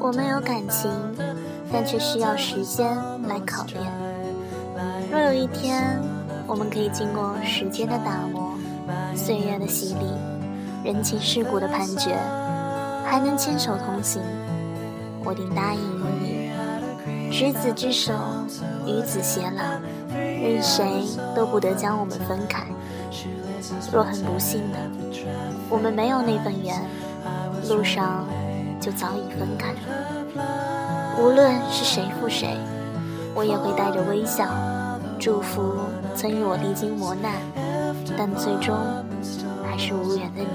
我们有感情，但却需要时间来考验。若有一天，我们可以经过时间的打磨、岁月的洗礼、人情世故的判决，还能牵手同行，我定答应于你。执子之手，与子偕老，任谁都不得将我们分开。若很不幸的，我们没有那份缘，路上就早已分开了。无论是谁负谁，我也会带着微笑，祝福曾与我历经磨难，但最终还是无缘的你。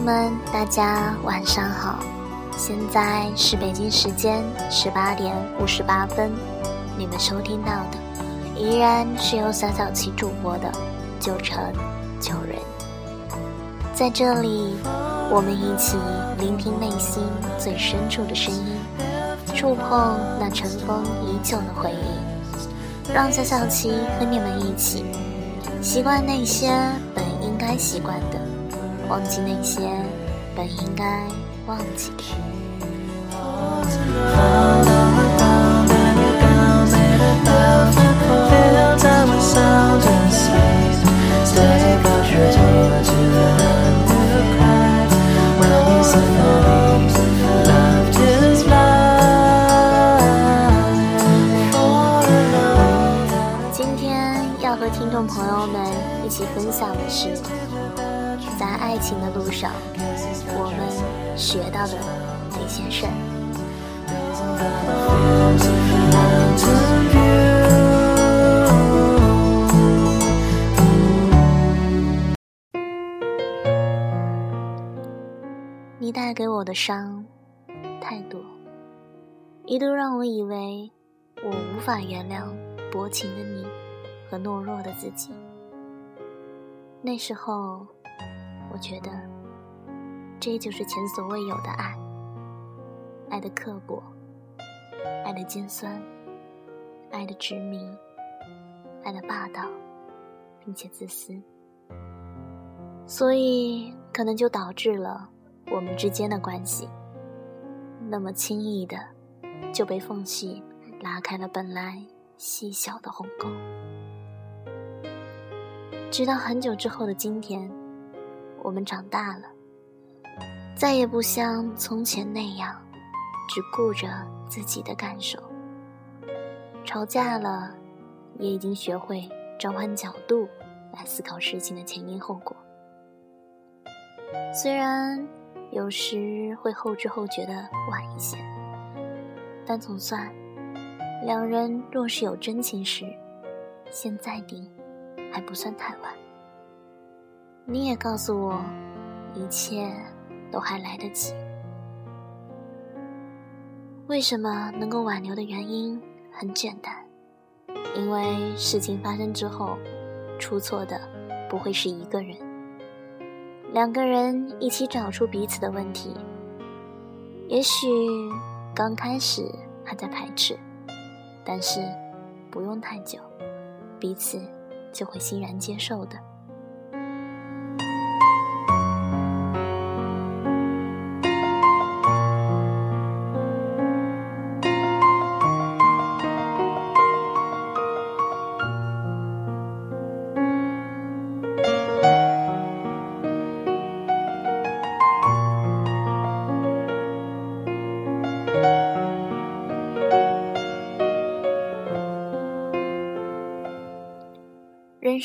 友们大家晚上好，现在是北京时间十八点五十八分，你们收听到的依然是由小小七主播的九成九人，在这里，我们一起聆听内心最深处的声音，触碰那尘封已久的回忆，让小小七和你们一起习惯那些本应该习惯的，忘记那些。本应该忘记的。今天要和听众朋友们一起分享的是。爱情的路上，我们学到的那些事儿。你带给我的伤太多，一度让我以为我无法原谅薄情的你和懦弱的自己。那时候。我觉得，这就是前所未有的爱，爱的刻薄，爱的尖酸，爱的执迷，爱的霸道，并且自私。所以，可能就导致了我们之间的关系，那么轻易的就被缝隙拉开了本来细小的鸿沟。直到很久之后的今天。我们长大了，再也不像从前那样，只顾着自己的感受。吵架了，也已经学会转换角度来思考事情的前因后果。虽然有时会后知后觉的晚一些，但总算，两人若是有真情时，现在定还不算太晚。你也告诉我，一切都还来得及。为什么能够挽留的原因很简单，因为事情发生之后，出错的不会是一个人，两个人一起找出彼此的问题。也许刚开始还在排斥，但是不用太久，彼此就会欣然接受的。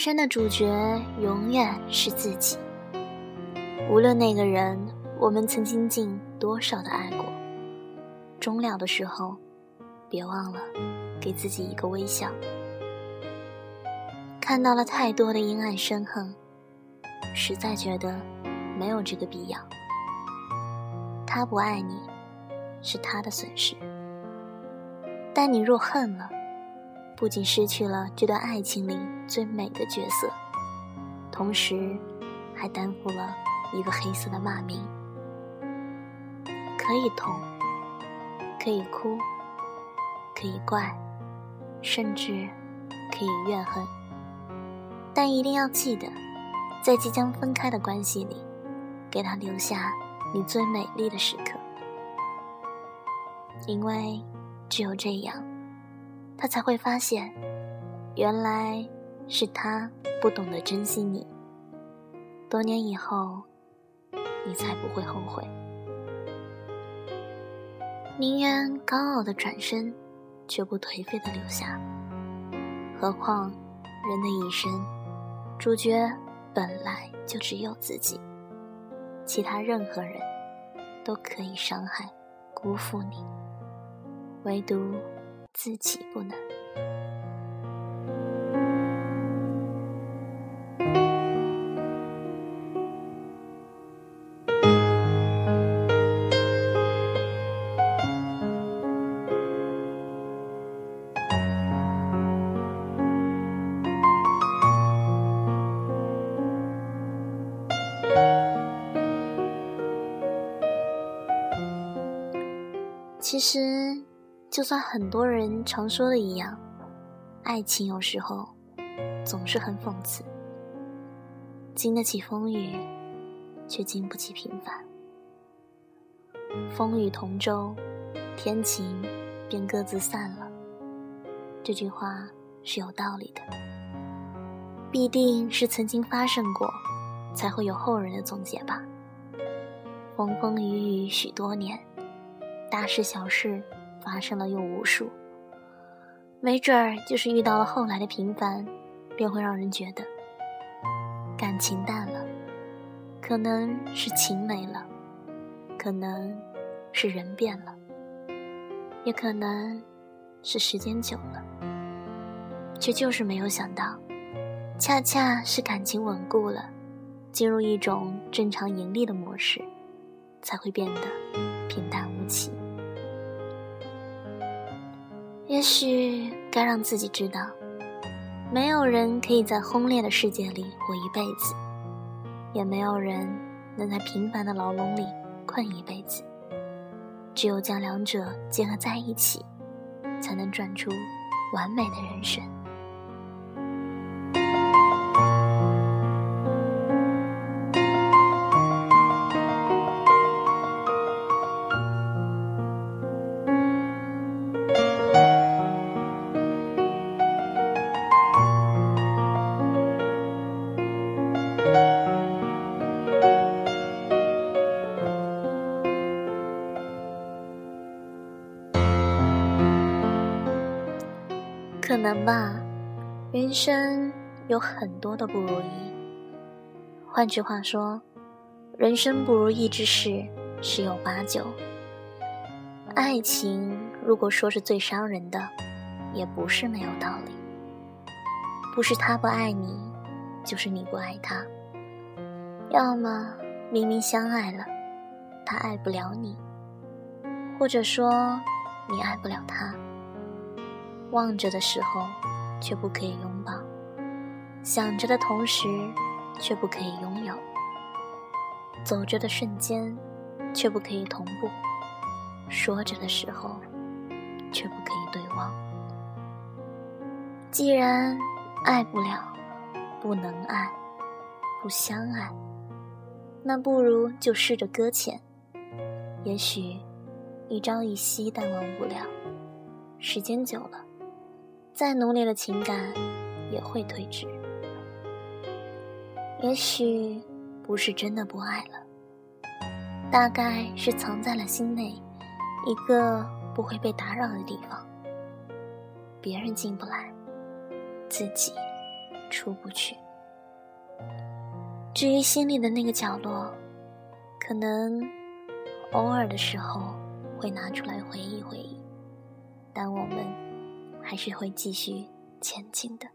生的主角永远是自己。无论那个人，我们曾经尽多少的爱过，终了的时候，别忘了给自己一个微笑。看到了太多的阴暗深恨，实在觉得没有这个必要。他不爱你，是他的损失。但你若恨了，不仅失去了这段爱情里最美的角色，同时还担负了一个黑色的骂名。可以痛，可以哭，可以怪，甚至可以怨恨，但一定要记得，在即将分开的关系里，给他留下你最美丽的时刻，因为。只有这样，他才会发现，原来是他不懂得珍惜你。多年以后，你才不会后悔。宁愿高傲的转身，却不颓废的留下。何况，人的一生，主角本来就只有自己，其他任何人都可以伤害、辜负你。唯独自己不能。其实。就算很多人常说的一样，爱情有时候总是很讽刺，经得起风雨，却经不起平凡。风雨同舟，天晴便各自散了。这句话是有道理的，必定是曾经发生过，才会有后人的总结吧。风风雨雨许多年，大事小事。发生了又无数，没准儿就是遇到了后来的平凡，便会让人觉得感情淡了，可能是情没了，可能是人变了，也可能是时间久了，却就是没有想到，恰恰是感情稳固了，进入一种正常盈利的模式，才会变得平淡无奇。也许该让自己知道，没有人可以在轰烈的世界里活一辈子，也没有人能在平凡的牢笼里困一辈子。只有将两者结合在一起，才能转出完美的人生。可能吧，人生有很多的不如意。换句话说，人生不如意之事十有八九。爱情如果说是最伤人的，也不是没有道理。不是他不爱你，就是你不爱他。要么明明相爱了，他爱不了你，或者说你爱不了他。望着的时候，却不可以拥抱；想着的同时，却不可以拥有；走着的瞬间，却不可以同步；说着的时候，却不可以对望。既然爱不了，不能爱，不相爱，那不如就试着搁浅。也许一朝一夕淡忘不了，时间久了。再浓烈的情感也会褪去。也许不是真的不爱了，大概是藏在了心内一个不会被打扰的地方，别人进不来，自己出不去。至于心里的那个角落，可能偶尔的时候会拿出来回忆回忆，但我们。还是会继续前进的。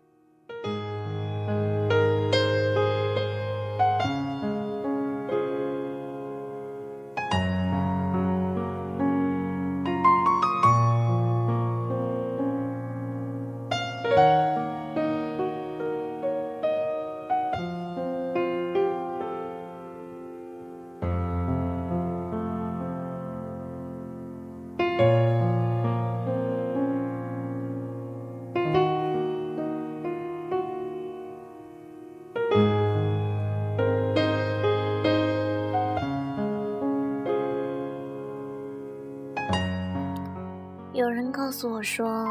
有人告诉我说，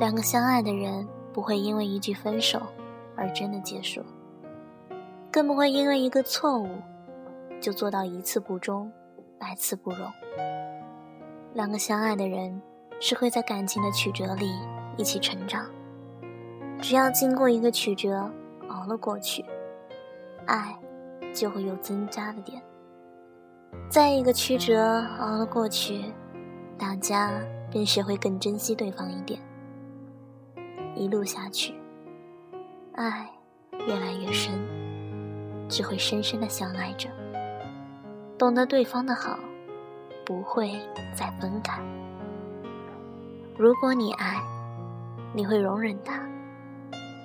两个相爱的人不会因为一句分手而真的结束，更不会因为一个错误就做到一次不忠，百次不容。两个相爱的人是会在感情的曲折里一起成长，只要经过一个曲折，熬了过去，爱就会有增加的点。再一个曲折熬了过去，大家。便学会更珍惜对方一点，一路下去，爱越来越深，只会深深的相爱着，懂得对方的好，不会再分开。如果你爱，你会容忍他，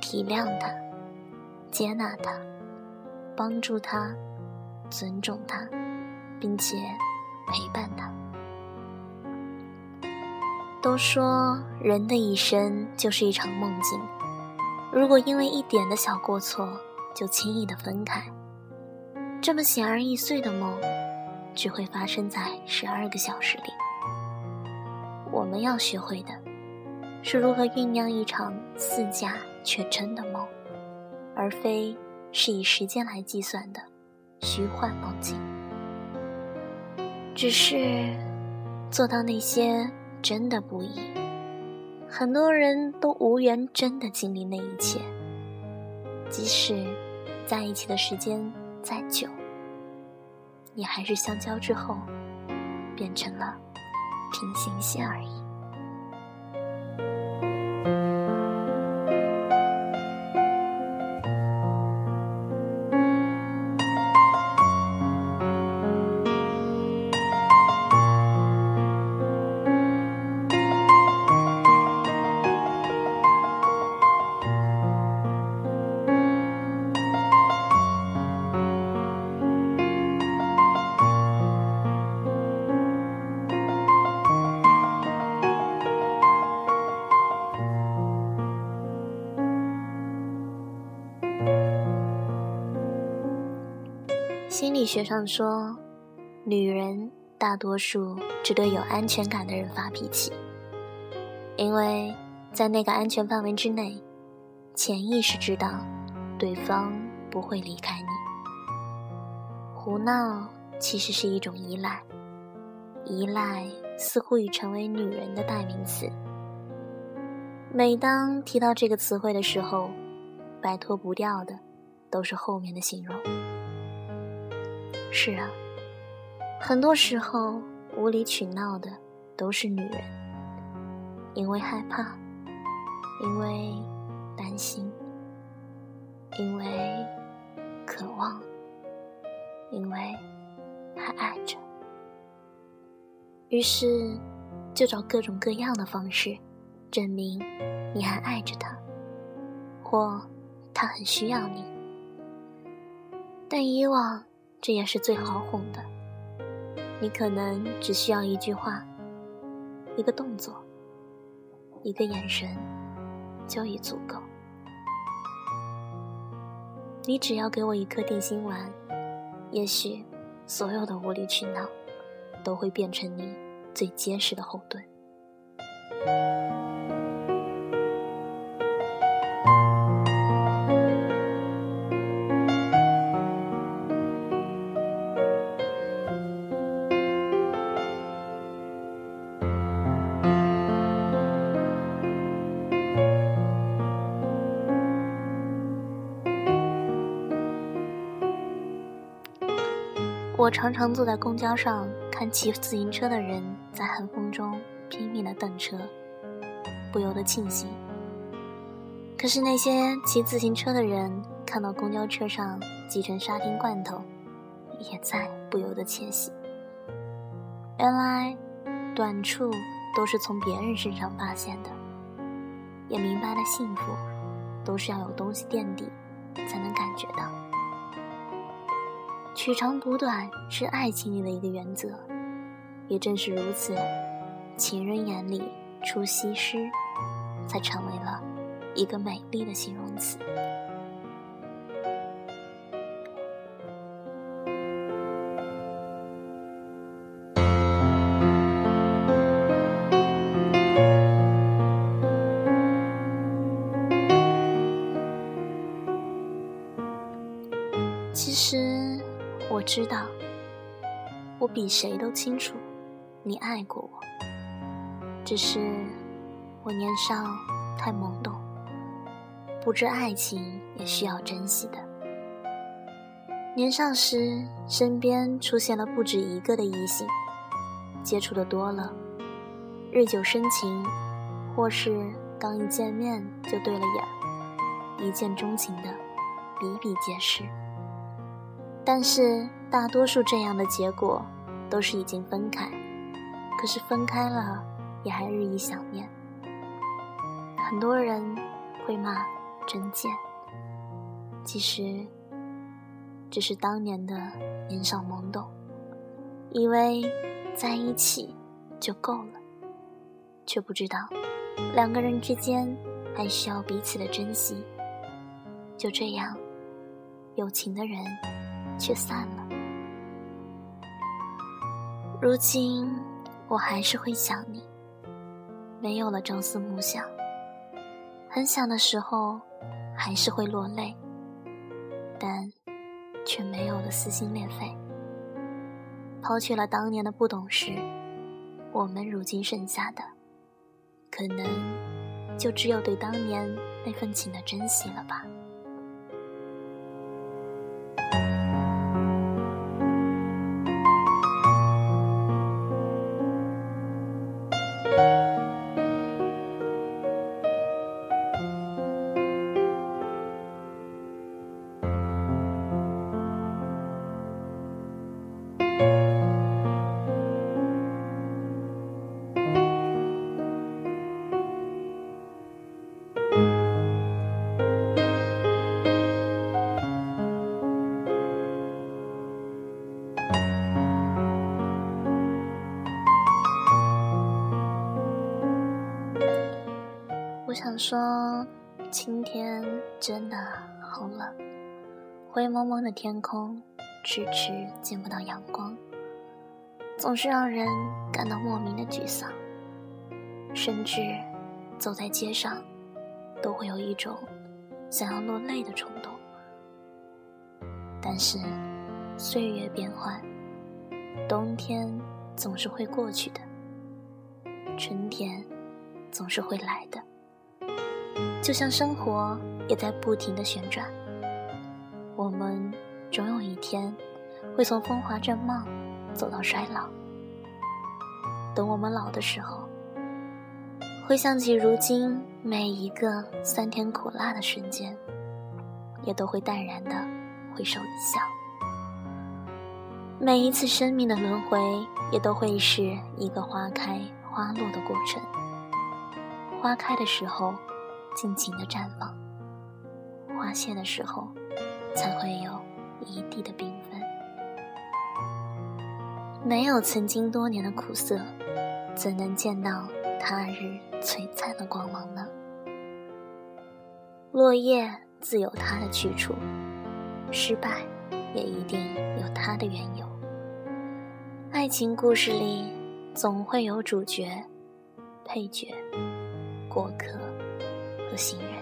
体谅他，接纳他，帮助他，尊重他，并且陪伴他。都说人的一生就是一场梦境，如果因为一点的小过错就轻易的分开，这么显而易碎的梦，只会发生在十二个小时里。我们要学会的，是如何酝酿一场似假却真的梦，而非是以时间来计算的虚幻梦境。只是做到那些。真的不易，很多人都无缘真的经历那一切。即使在一起的时间再久，也还是相交之后变成了平行线而已。心理学上说，女人大多数只对有安全感的人发脾气，因为在那个安全范围之内，潜意识知道对方不会离开你。胡闹其实是一种依赖，依赖似乎已成为女人的代名词。每当提到这个词汇的时候，摆脱不掉的都是后面的形容。是啊，很多时候无理取闹的都是女人，因为害怕，因为担心，因为渴望，因为还爱着，于是就找各种各样的方式证明你还爱着他，或他很需要你，但以往。这也是最好哄的。你可能只需要一句话、一个动作、一个眼神，就已足够。你只要给我一颗定心丸，也许所有的无理取闹都会变成你最结实的后盾。我常常坐在公交上看骑自行车的人在寒风中拼命的等车，不由得庆幸。可是那些骑自行车的人看到公交车上挤成沙丁罐头，也在不由得窃喜。原来短处都是从别人身上发现的，也明白了幸福都是要有东西垫底才能感觉到。取长补短是爱情里的一个原则，也正是如此，情人眼里出西施，才成为了一个美丽的形容词。知道，我比谁都清楚，你爱过我。只是我年少太懵懂，不知爱情也需要珍惜的。年少时，身边出现了不止一个的异性，接触的多了，日久生情，或是刚一见面就对了眼，一见钟情的比比皆是。但是，大多数这样的结果都是已经分开，可是分开了也还日益想念。很多人会骂真贱，其实只是当年的年少懵懂，以为在一起就够了，却不知道两个人之间还需要彼此的珍惜。就这样，有情的人。却散了。如今我还是会想你，没有了朝思暮想，很想的时候还是会落泪，但却没有了撕心裂肺。抛去了当年的不懂事，我们如今剩下的，可能就只有对当年那份情的珍惜了吧。想说，今天真的好冷，灰蒙蒙的天空，迟迟见不到阳光，总是让人感到莫名的沮丧，甚至走在街上，都会有一种想要落泪的冲动。但是，岁月变幻，冬天总是会过去的，春天总是会来的。就像生活也在不停的旋转，我们总有一天会从风华正茂走到衰老。等我们老的时候，回想起如今每一个酸甜苦辣的瞬间，也都会淡然的回首一笑。每一次生命的轮回，也都会是一个花开花落的过程。花开的时候。尽情的绽放，花谢的时候，才会有一地的缤纷。没有曾经多年的苦涩，怎能见到他日璀璨的光芒呢？落叶自有它的去处，失败也一定有它的缘由。爱情故事里，总会有主角、配角、过客。和行人，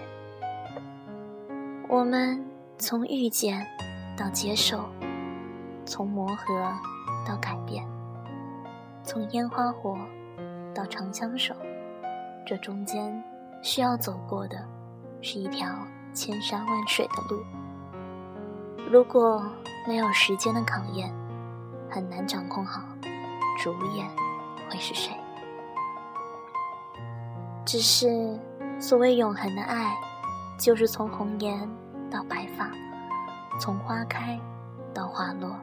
我们从遇见到接受，从磨合到改变，从烟花火到长相守，这中间需要走过的是一条千山万水的路。如果没有时间的考验，很难掌控好主演会是谁。只是。所谓永恒的爱，就是从红颜到白发，从花开到花落。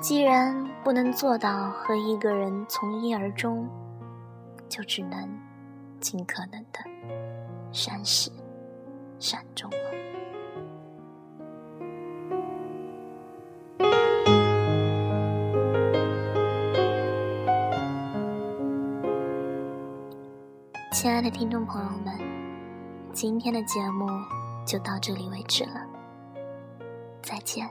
既然不能做到和一个人从一而终，就只能尽可能的善始善终了。亲爱的听众朋友们，今天的节目就到这里为止了，再见。